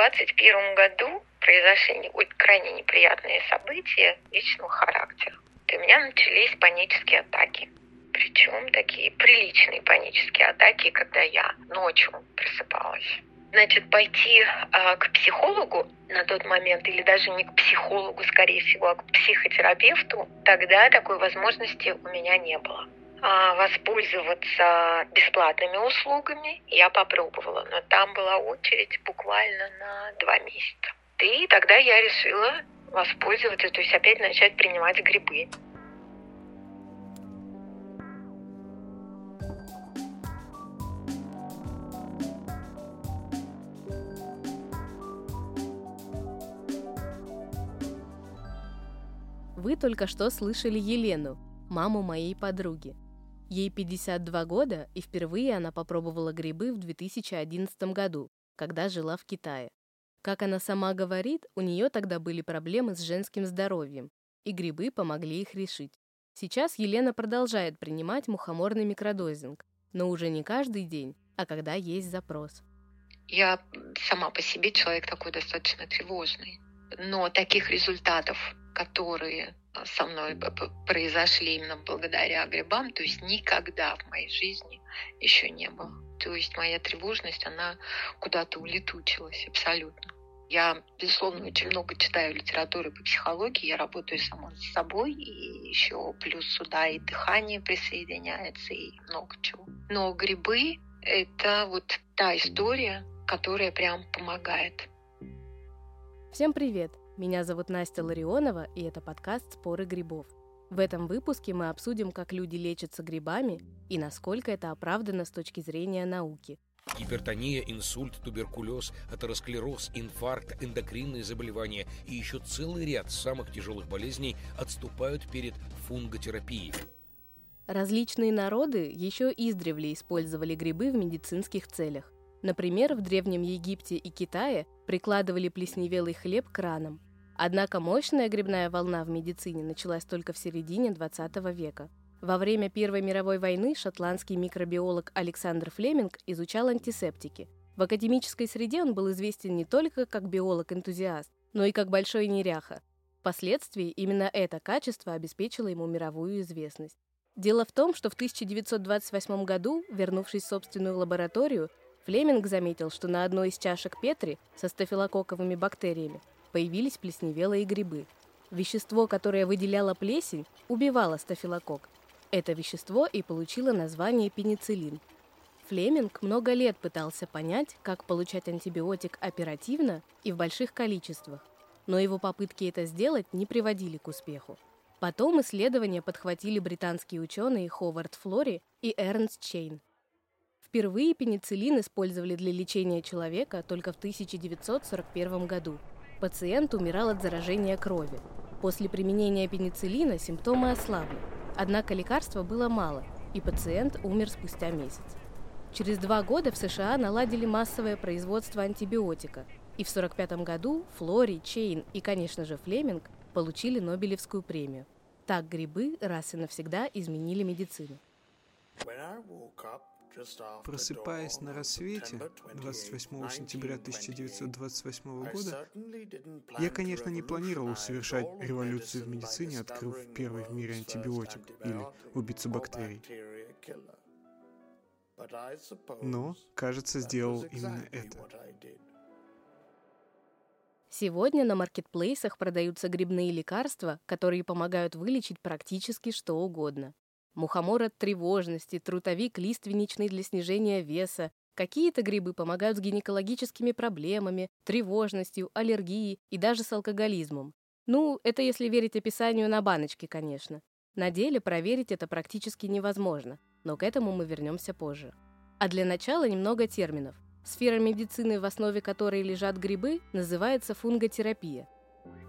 И в 21 году произошли крайне неприятные события личного характера. И у меня начались панические атаки. Причем такие приличные панические атаки, когда я ночью просыпалась. Значит, пойти э, к психологу на тот момент, или даже не к психологу, скорее всего, а к психотерапевту, тогда такой возможности у меня не было. А воспользоваться бесплатными услугами я попробовала, но там была очередь буквально на два месяца. И тогда я решила воспользоваться, то есть опять начать принимать грибы. Вы только что слышали Елену, маму моей подруги. Ей 52 года, и впервые она попробовала грибы в 2011 году, когда жила в Китае. Как она сама говорит, у нее тогда были проблемы с женским здоровьем, и грибы помогли их решить. Сейчас Елена продолжает принимать мухоморный микродозинг, но уже не каждый день, а когда есть запрос. Я сама по себе человек такой достаточно тревожный, но таких результатов, которые со мной произошли именно благодаря грибам, то есть никогда в моей жизни еще не было. То есть моя тревожность, она куда-то улетучилась абсолютно. Я, безусловно, очень много читаю литературы по психологии, я работаю сама с собой, и еще плюс сюда и дыхание присоединяется, и много чего. Но грибы — это вот та история, которая прям помогает. Всем привет! Меня зовут Настя Ларионова, и это подкаст «Споры грибов». В этом выпуске мы обсудим, как люди лечатся грибами и насколько это оправдано с точки зрения науки. Гипертония, инсульт, туберкулез, атеросклероз, инфаркт, эндокринные заболевания и еще целый ряд самых тяжелых болезней отступают перед фунготерапией. Различные народы еще издревле использовали грибы в медицинских целях. Например, в Древнем Египте и Китае прикладывали плесневелый хлеб к ранам, Однако мощная грибная волна в медицине началась только в середине 20 века. Во время Первой мировой войны шотландский микробиолог Александр Флеминг изучал антисептики. В академической среде он был известен не только как биолог-энтузиаст, но и как большой неряха. Впоследствии именно это качество обеспечило ему мировую известность. Дело в том, что в 1928 году, вернувшись в собственную лабораторию, Флеминг заметил, что на одной из чашек Петри со стафилококковыми бактериями появились плесневелые грибы. Вещество, которое выделяло плесень, убивало стафилококк. Это вещество и получило название пенициллин. Флеминг много лет пытался понять, как получать антибиотик оперативно и в больших количествах, но его попытки это сделать не приводили к успеху. Потом исследования подхватили британские ученые Ховард Флори и Эрнст Чейн. Впервые пенициллин использовали для лечения человека только в 1941 году – Пациент умирал от заражения крови. После применения пенициллина симптомы ослабли, однако лекарства было мало, и пациент умер спустя месяц. Через два года в США наладили массовое производство антибиотика, и в 1945 году Флори, Чейн и, конечно же, Флеминг получили Нобелевскую премию. Так грибы раз и навсегда изменили медицину. Просыпаясь на рассвете 28 сентября 1928 года, я, конечно, не планировал совершать революцию в медицине, открыв первый в мире антибиотик или убийцу бактерий. Но, кажется, сделал именно это. Сегодня на маркетплейсах продаются грибные лекарства, которые помогают вылечить практически что угодно. Мухомор от тревожности, трутовик лиственничный для снижения веса. Какие-то грибы помогают с гинекологическими проблемами, тревожностью, аллергией и даже с алкоголизмом. Ну, это если верить описанию на баночке, конечно. На деле проверить это практически невозможно, но к этому мы вернемся позже. А для начала немного терминов. Сфера медицины, в основе которой лежат грибы, называется фунготерапия.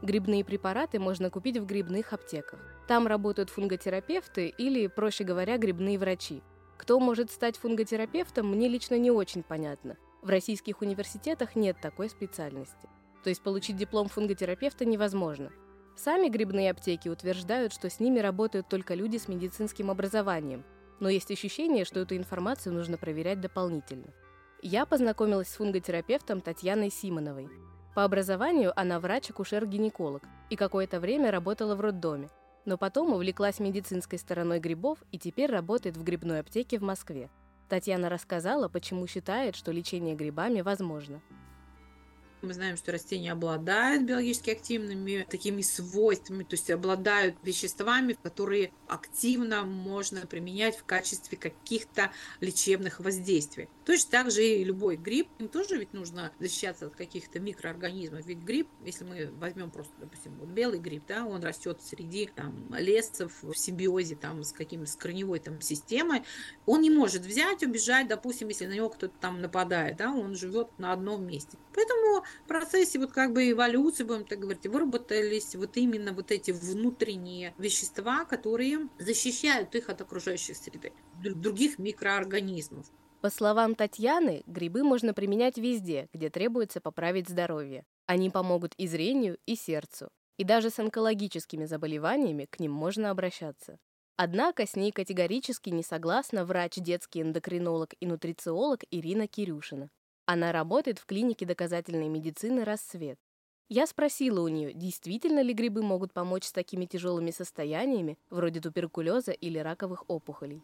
Грибные препараты можно купить в грибных аптеках. Там работают фунготерапевты или, проще говоря, грибные врачи. Кто может стать фунготерапевтом, мне лично не очень понятно. В российских университетах нет такой специальности. То есть получить диплом фунготерапевта невозможно. Сами грибные аптеки утверждают, что с ними работают только люди с медицинским образованием, но есть ощущение, что эту информацию нужно проверять дополнительно. Я познакомилась с фунготерапевтом Татьяной Симоновой. По образованию она врач-акушер-гинеколог и какое-то время работала в роддоме, но потом увлеклась медицинской стороной грибов и теперь работает в грибной аптеке в Москве. Татьяна рассказала, почему считает, что лечение грибами возможно. Мы знаем, что растения обладают биологически активными такими свойствами, то есть обладают веществами, которые активно можно применять в качестве каких-то лечебных воздействий. Точно так же и любой гриб, им тоже ведь нужно защищаться от каких-то микроорганизмов. Ведь гриб, если мы возьмем просто, допустим, вот белый гриб, да, он растет среди там, лесов в симбиозе там, с каким с корневой там, системой, он не может взять, убежать, допустим, если на него кто-то там нападает, да, он живет на одном месте. Поэтому процессе вот как бы эволюции, будем так говорить, выработались вот именно вот эти внутренние вещества, которые защищают их от окружающей среды, других микроорганизмов. По словам Татьяны, грибы можно применять везде, где требуется поправить здоровье. Они помогут и зрению, и сердцу. И даже с онкологическими заболеваниями к ним можно обращаться. Однако с ней категорически не согласна врач-детский эндокринолог и нутрициолог Ирина Кирюшина. Она работает в клинике доказательной медицины «Рассвет». Я спросила у нее, действительно ли грибы могут помочь с такими тяжелыми состояниями, вроде туберкулеза или раковых опухолей.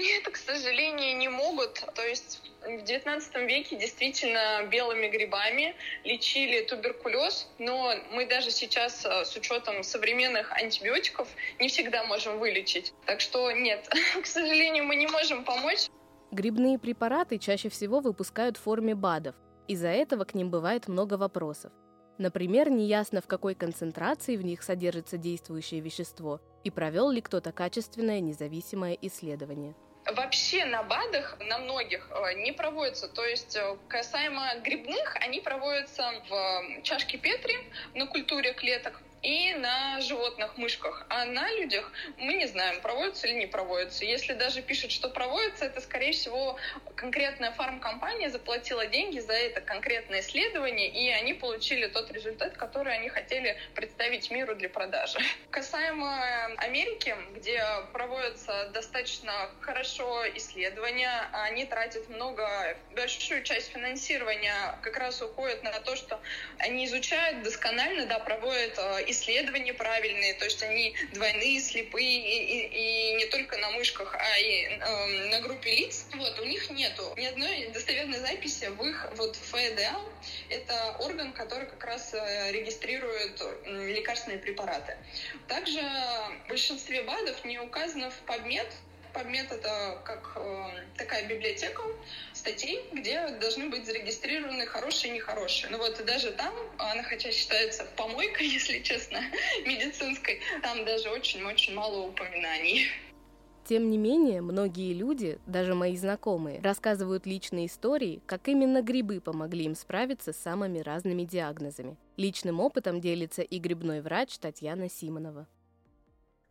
Нет, к сожалению, не могут. То есть в XIX веке действительно белыми грибами лечили туберкулез, но мы даже сейчас э, с учетом современных антибиотиков не всегда можем вылечить. Так что нет, к сожалению, мы не можем помочь. Грибные препараты чаще всего выпускают в форме БАДов. Из-за этого к ним бывает много вопросов. Например, неясно, в какой концентрации в них содержится действующее вещество и провел ли кто-то качественное независимое исследование. Вообще на БАДах, на многих, э, не проводятся. То есть э, касаемо грибных, они проводятся в э, чашке Петри на культуре клеток и на животных, мышках. А на людях мы не знаем, проводятся или не проводятся. Если даже пишут, что проводится, это, скорее всего, конкретная фармкомпания заплатила деньги за это конкретное исследование, и они получили тот результат, который они хотели представить миру для продажи. Касаемо Америки, где проводятся достаточно хорошо исследования, они тратят много, большую часть финансирования как раз уходит на то, что они изучают досконально, да, проводят э, исследования правильные, то есть они двойные, слепые, и, и, и не только на мышках, а и э, на группе лиц. Вот, у них нету ни одной достоверной записи в их вот ФДА. Это орган, который как раз э, регистрирует лекарственные препараты. Также в большинстве БАДов не указано в PubMed, PubMed — это как э, такая библиотека статей, где должны быть зарегистрированы хорошие и нехорошие. Но вот даже там, она хотя считается помойкой, если честно, медицинской, там даже очень-очень мало упоминаний. Тем не менее, многие люди, даже мои знакомые, рассказывают личные истории, как именно грибы помогли им справиться с самыми разными диагнозами. Личным опытом делится и грибной врач Татьяна Симонова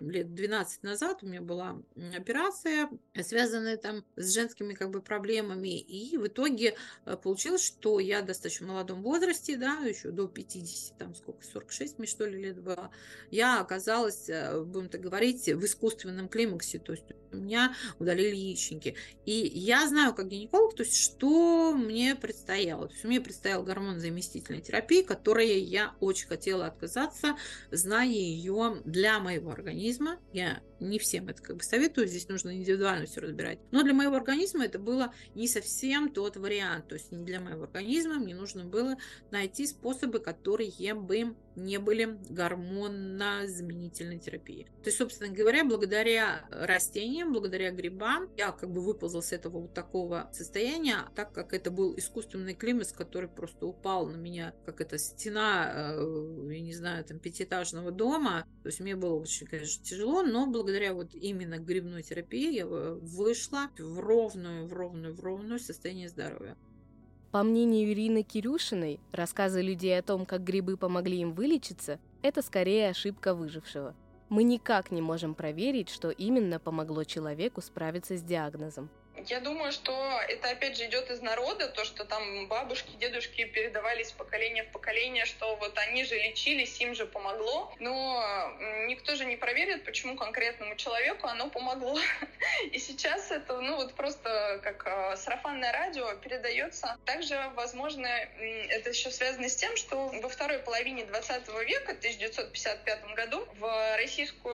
лет 12 назад у меня была операция, связанная там с женскими как бы проблемами, и в итоге э, получилось, что я в достаточно молодом возрасте, да, еще до 50, там сколько, 46 мне что ли лет было, я оказалась, э, будем так говорить, в искусственном климаксе, то есть у меня удалили яичники. И я знаю как гинеколог, то есть что мне предстояло. То есть мне предстояла гормонозаместительная терапия, которой я очень хотела отказаться, зная ее для моего организма организма. Я не всем это как бы советую, здесь нужно индивидуально все разбирать. Но для моего организма это было не совсем тот вариант. То есть для моего организма мне нужно было найти способы, которые бы не были гормонозаменительной терапии. То есть, собственно говоря, благодаря растениям, благодаря грибам, я как бы выползла с этого вот такого состояния, так как это был искусственный климат, который просто упал на меня, как эта стена, э, я не знаю, там, пятиэтажного дома. То есть мне было очень, конечно, тяжело, но благодаря вот именно грибной терапии я вышла в ровную, в ровную, в ровную состояние здоровья. По мнению Ирины Кирюшиной, рассказы людей о том, как грибы помогли им вылечиться, это скорее ошибка выжившего. Мы никак не можем проверить, что именно помогло человеку справиться с диагнозом. Я думаю, что это опять же идет из народа, то, что там бабушки, дедушки передавались поколение в поколение, что вот они же лечились, им же помогло. Но никто же не проверит, почему конкретному человеку оно помогло. И сейчас это, ну вот просто как а, сарафанное радио передается. Также, возможно, это еще связано с тем, что во второй половине 20 века, 1955 году, в российскую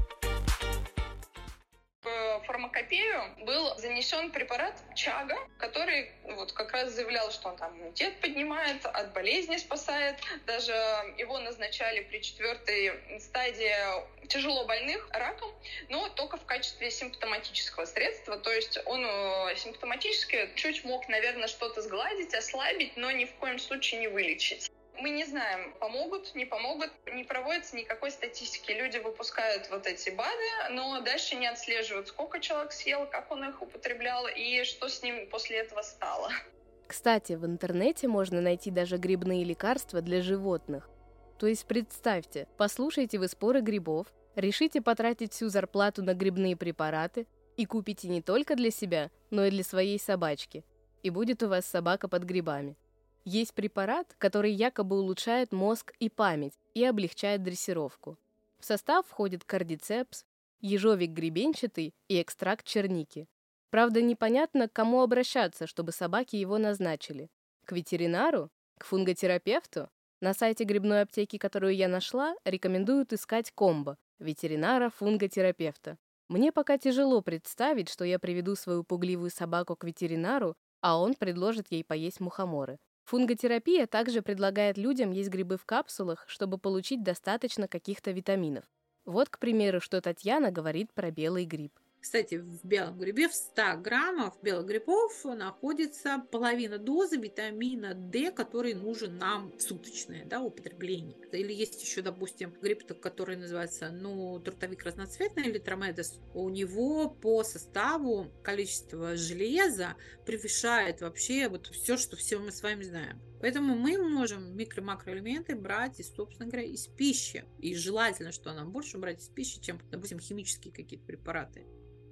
Фармакопею был занесен препарат Чага, который вот как раз заявлял, что он там иммунитет поднимает, от болезни спасает. Даже его назначали при четвертой стадии тяжело больных раком, но только в качестве симптоматического средства. То есть он э, симптоматически чуть мог, наверное, что-то сгладить, ослабить, но ни в коем случае не вылечить. Мы не знаем, помогут, не помогут, не проводится никакой статистики. Люди выпускают вот эти БАДы, но дальше не отслеживают, сколько человек съел, как он их употреблял и что с ним после этого стало. Кстати, в интернете можно найти даже грибные лекарства для животных. То есть представьте, послушайте вы споры грибов, решите потратить всю зарплату на грибные препараты и купите не только для себя, но и для своей собачки. И будет у вас собака под грибами. Есть препарат, который якобы улучшает мозг и память и облегчает дрессировку. В состав входит кардицепс, ежовик гребенчатый и экстракт черники. Правда, непонятно, к кому обращаться, чтобы собаки его назначили. К ветеринару? К фунготерапевту? На сайте грибной аптеки, которую я нашла, рекомендуют искать комбо – ветеринара-фунготерапевта. Мне пока тяжело представить, что я приведу свою пугливую собаку к ветеринару, а он предложит ей поесть мухоморы. Фунготерапия также предлагает людям есть грибы в капсулах, чтобы получить достаточно каких-то витаминов. Вот, к примеру, что Татьяна говорит про белый гриб. Кстати, в белом грибе в 100 граммов белых грибов находится половина дозы витамина D, который нужен нам суточное да, употребление. Или есть еще, допустим, гриб, который называется ну, трутовик разноцветный или тромедес. У него по составу количество железа превышает вообще вот все, что все мы с вами знаем. Поэтому мы можем микро-макроэлементы брать из, собственно говоря, из пищи. И желательно, что нам больше брать из пищи, чем, допустим, химические какие-то препараты.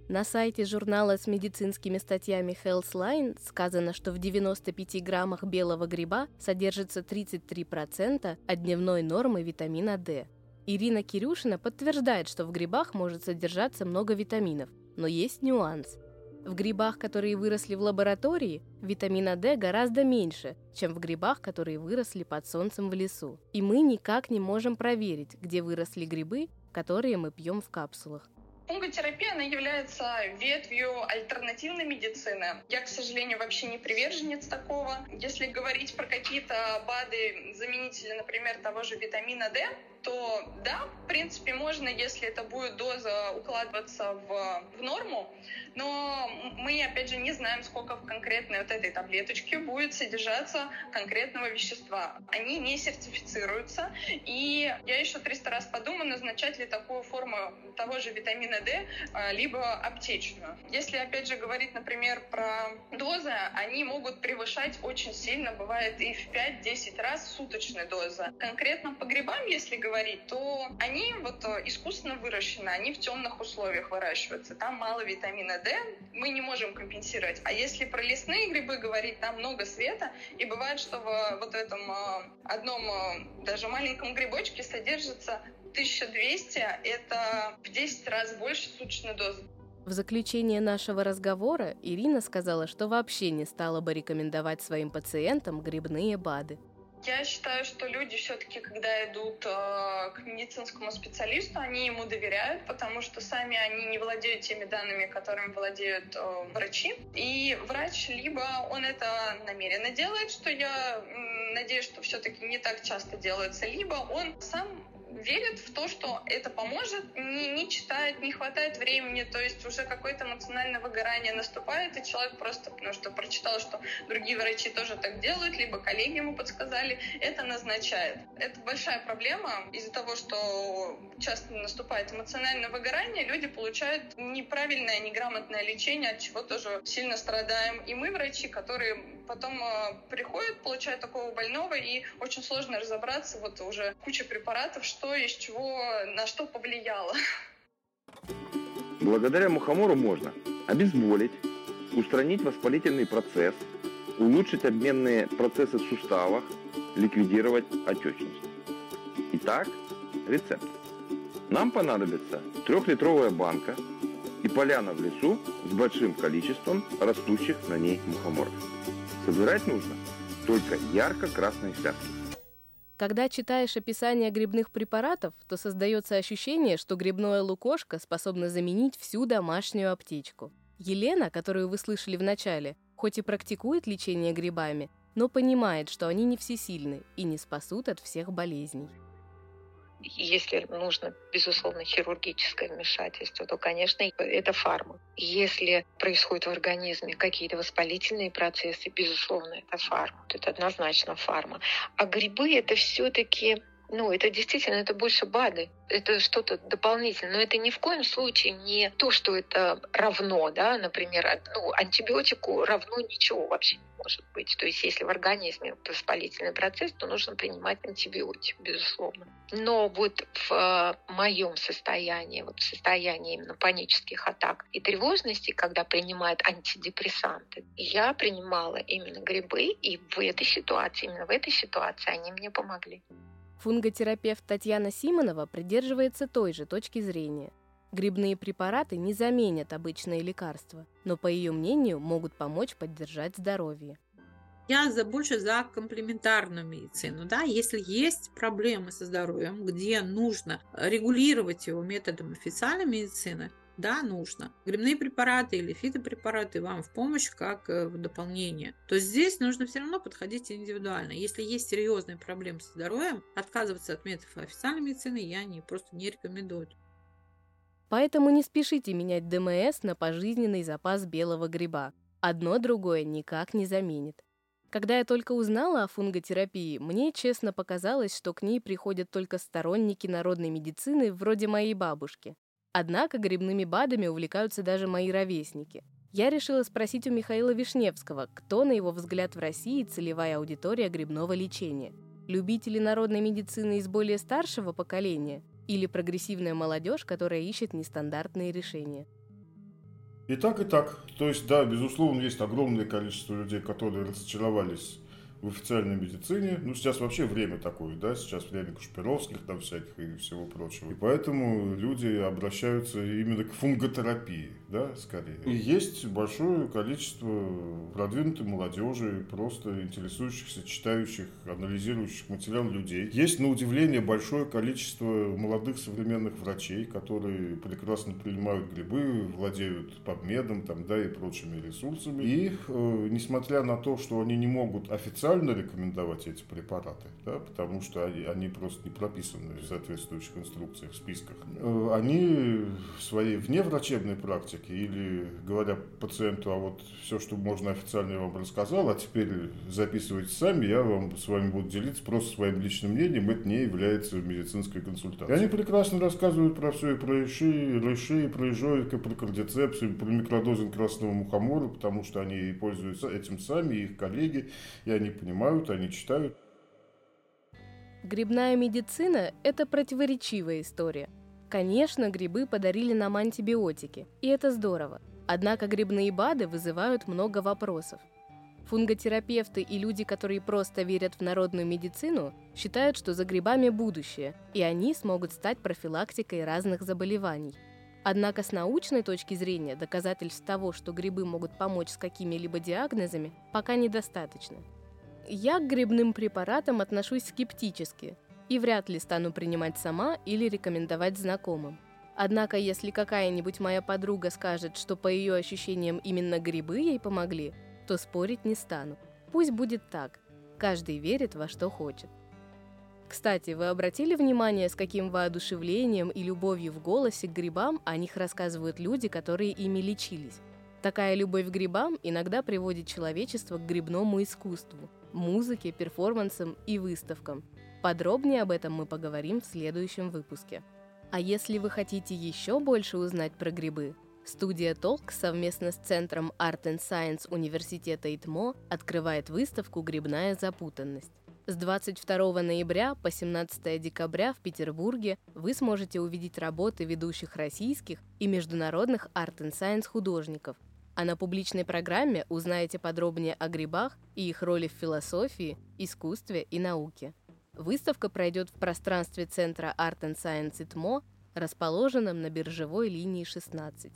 На сайте журнала с медицинскими статьями Healthline сказано, что в 95 граммах белого гриба содержится 33% от дневной нормы витамина D. Ирина Кирюшина подтверждает, что в грибах может содержаться много витаминов, но есть нюанс. В грибах, которые выросли в лаборатории, витамина D гораздо меньше, чем в грибах, которые выросли под солнцем в лесу. И мы никак не можем проверить, где выросли грибы, которые мы пьем в капсулах. Фунготерапия, она является ветвью альтернативной медицины. Я, к сожалению, вообще не приверженец такого. Если говорить про какие-то БАДы, заменители, например, того же витамина D, то да, в принципе, можно, если это будет доза укладываться в, в норму, но мы, опять же, не знаем, сколько в конкретной вот этой таблеточке будет содержаться конкретного вещества. Они не сертифицируются, и я еще 300 раз подумаю, назначать ли такую форму того же витамина D, а, либо аптечную. Если, опять же, говорить, например, про дозы, они могут превышать очень сильно, бывает и в 5-10 раз суточная доза. Конкретно по грибам, если говорить, то они вот э, искусственно выращены, они в темных условиях выращиваются. Там мало витамина D, мы не можем компенсировать. А если про лесные грибы говорить, там много света, и бывает, что в вот этом э, одном э, даже маленьком грибочке содержится 1200, это в 10 раз больше суточной дозы. В заключение нашего разговора Ирина сказала, что вообще не стала бы рекомендовать своим пациентам грибные БАДы. Я считаю, что люди все-таки, когда идут э, к медицинскому специалисту, они ему доверяют, потому что сами они не владеют теми данными, которыми владеют э, врачи. И врач либо он это намеренно делает, что я э, надеюсь, что все-таки не так часто делается, либо он сам верит в то, что это поможет, не, не читает, не хватает времени, то есть уже какое-то эмоциональное выгорание наступает, и человек просто, потому что прочитал, что другие врачи тоже так делают, либо коллеги ему подсказали, это назначает. Это большая проблема из-за того, что часто наступает эмоциональное выгорание, люди получают неправильное, неграмотное лечение, от чего тоже сильно страдаем. И мы, врачи, которые потом э, приходят, получают такого больного, и очень сложно разобраться, вот уже куча препаратов, что из чего, на что повлияло. Благодаря мухомору можно обезболить, устранить воспалительный процесс, улучшить обменные процессы в суставах, ликвидировать отечность. Итак, рецепт. Нам понадобится трехлитровая банка и поляна в лесу с большим количеством растущих на ней мухоморов. Собирать нужно только ярко-красные связки. Когда читаешь описание грибных препаратов, то создается ощущение, что грибное лукошко способно заменить всю домашнюю аптечку. Елена, которую вы слышали в начале, хоть и практикует лечение грибами, но понимает, что они не всесильны и не спасут от всех болезней. Если нужно, безусловно, хирургическое вмешательство, то, конечно, это фарма. Если происходят в организме какие-то воспалительные процессы, безусловно, это фарма. Это однозначно фарма. А грибы — это все-таки ну, это действительно, это больше БАДы, это что-то дополнительное, но это ни в коем случае не то, что это равно, да, например, ну, антибиотику равно ничего вообще не может быть. То есть если в организме воспалительный процесс, то нужно принимать антибиотик, безусловно. Но вот в моем состоянии, вот в состоянии именно панических атак и тревожности, когда принимают антидепрессанты, я принимала именно грибы, и в этой ситуации, именно в этой ситуации они мне помогли. Фунготерапевт Татьяна Симонова придерживается той же точки зрения. Грибные препараты не заменят обычные лекарства, но, по ее мнению, могут помочь поддержать здоровье. Я за, больше за комплементарную медицину. Да? Если есть проблемы со здоровьем, где нужно регулировать его методом официальной медицины, да, нужно. Грибные препараты или фитопрепараты вам в помощь как э, в дополнение. То здесь нужно все равно подходить индивидуально. Если есть серьезные проблемы со здоровьем, отказываться от методов официальной медицины я не, просто не рекомендую. Поэтому не спешите менять ДМС на пожизненный запас белого гриба. Одно другое никак не заменит. Когда я только узнала о фунготерапии, мне честно показалось, что к ней приходят только сторонники народной медицины вроде моей бабушки. Однако грибными БАДами увлекаются даже мои ровесники. Я решила спросить у Михаила Вишневского, кто, на его взгляд, в России целевая аудитория грибного лечения. Любители народной медицины из более старшего поколения или прогрессивная молодежь, которая ищет нестандартные решения? И так, и так. То есть, да, безусловно, есть огромное количество людей, которые разочаровались в официальной медицине. Ну, сейчас вообще время такое, да, сейчас время Кашпировских там всяких и всего прочего. И поэтому люди обращаются именно к фунготерапии, да, скорее. И есть большое количество продвинутой молодежи, просто интересующихся, читающих, анализирующих материал людей. Есть, на удивление, большое количество молодых современных врачей, которые прекрасно принимают грибы, владеют подмедом там, да, и прочими ресурсами. И, э, несмотря на то, что они не могут официально официально рекомендовать эти препараты, да, потому что они, они просто не прописаны в соответствующих инструкциях, списках. Э, они в своей вневрачебной практике или говоря пациенту, а вот все, что можно официально я вам рассказал, а теперь записывайте сами, я вам с вами буду делиться просто своим личным мнением, это не является медицинской консультацией. И они прекрасно рассказывают про все, и про иши, рыши, и про изжойка, про кардицепсию, про микродозинг красного мухомора, потому что они пользуются этим сами, и их коллеги, и они понимают, они читают. Грибная медицина – это противоречивая история. Конечно, грибы подарили нам антибиотики, и это здорово. Однако грибные БАДы вызывают много вопросов. Фунготерапевты и люди, которые просто верят в народную медицину, считают, что за грибами будущее, и они смогут стать профилактикой разных заболеваний. Однако с научной точки зрения доказательств того, что грибы могут помочь с какими-либо диагнозами, пока недостаточно. Я к грибным препаратам отношусь скептически и вряд ли стану принимать сама или рекомендовать знакомым. Однако, если какая-нибудь моя подруга скажет, что по ее ощущениям именно грибы ей помогли, то спорить не стану. Пусть будет так. Каждый верит во что хочет. Кстати, вы обратили внимание, с каким воодушевлением и любовью в голосе к грибам о них рассказывают люди, которые ими лечились? Такая любовь к грибам иногда приводит человечество к грибному искусству, музыке, перформансам и выставкам. Подробнее об этом мы поговорим в следующем выпуске. А если вы хотите еще больше узнать про грибы, студия Толк совместно с Центром Art and Science Университета ИТМО открывает выставку «Грибная запутанность». С 22 ноября по 17 декабря в Петербурге вы сможете увидеть работы ведущих российских и международных Art and Science художников, а на публичной программе узнаете подробнее о грибах и их роли в философии, искусстве и науке. Выставка пройдет в пространстве Центра Art and Science ИТМО, расположенном на биржевой линии 16.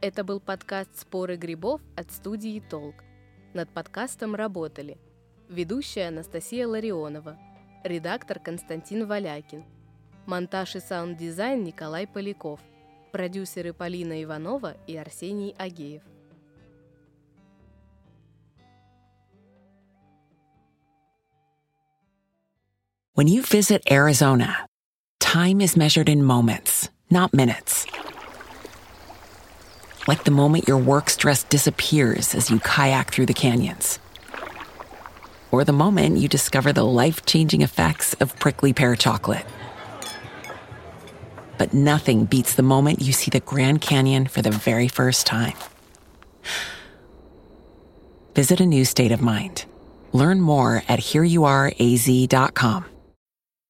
Это был подкаст «Споры грибов» от студии «Толк». Над подкастом работали ведущая Анастасия Ларионова, редактор Константин Валякин, монтаж и саунд-дизайн Николай Поляков – продюсеры Полина Иванова и Арсений Агеев. When you visit Arizona, time is measured in moments, not minutes. Like the moment your work stress disappears as you kayak through the canyons. Or the moment you discover the life changing effects of prickly pear chocolate but nothing beats the moment you see the Grand Canyon for the very first time. Visit a new state of mind. Learn more at hereyouareaz.com.